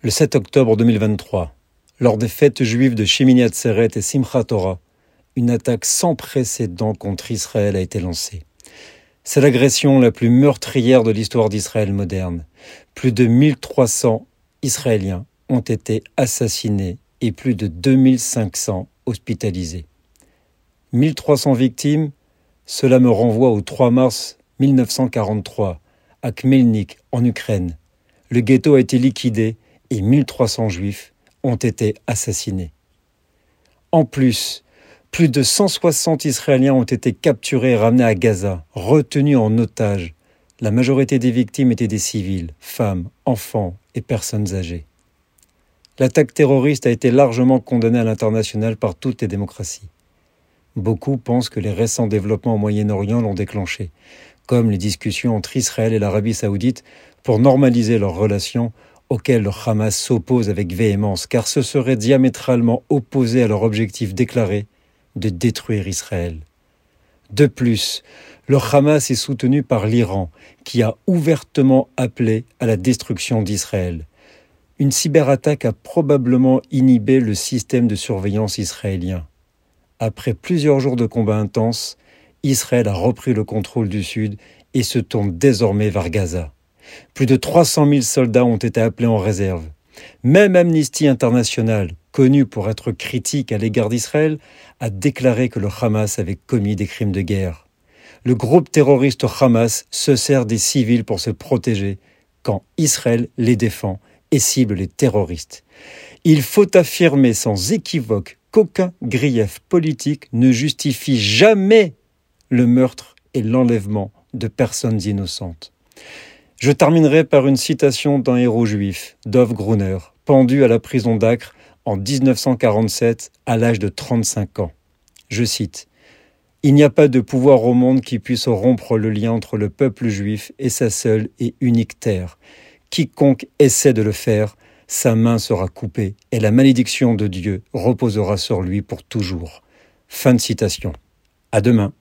Le 7 octobre 2023, lors des fêtes juives de Shemini Atzeret et Simchat Torah, une attaque sans précédent contre Israël a été lancée. C'est l'agression la plus meurtrière de l'histoire d'Israël moderne. Plus de 1300 Israéliens ont été assassinés et plus de 2500 hospitalisés. 1300 victimes, cela me renvoie au 3 mars 1943 à Khmelnyk en Ukraine. Le ghetto a été liquidé et 1300 juifs ont été assassinés. En plus, plus de 160 Israéliens ont été capturés et ramenés à Gaza, retenus en otage. La majorité des victimes étaient des civils, femmes, enfants et personnes âgées. L'attaque terroriste a été largement condamnée à l'international par toutes les démocraties. Beaucoup pensent que les récents développements au Moyen-Orient l'ont déclenché, comme les discussions entre Israël et l'Arabie saoudite pour normaliser leurs relations auxquelles le Hamas s'oppose avec véhémence, car ce serait diamétralement opposé à leur objectif déclaré de détruire Israël. De plus, le Hamas est soutenu par l'Iran, qui a ouvertement appelé à la destruction d'Israël. Une cyberattaque a probablement inhibé le système de surveillance israélien. Après plusieurs jours de combats intenses, Israël a repris le contrôle du Sud et se tourne désormais vers Gaza. Plus de 300 000 soldats ont été appelés en réserve. Même Amnesty International, connu pour être critique à l'égard d'Israël, a déclaré que le Hamas avait commis des crimes de guerre. Le groupe terroriste Hamas se sert des civils pour se protéger quand Israël les défend et cible les terroristes. Il faut affirmer sans équivoque qu'aucun grief politique ne justifie jamais le meurtre et l'enlèvement de personnes innocentes. Je terminerai par une citation d'un héros juif, Dov Gruner, pendu à la prison d'Acre en 1947 à l'âge de 35 ans. Je cite Il n'y a pas de pouvoir au monde qui puisse rompre le lien entre le peuple juif et sa seule et unique terre. Quiconque essaie de le faire, sa main sera coupée et la malédiction de Dieu reposera sur lui pour toujours. Fin de citation. À demain.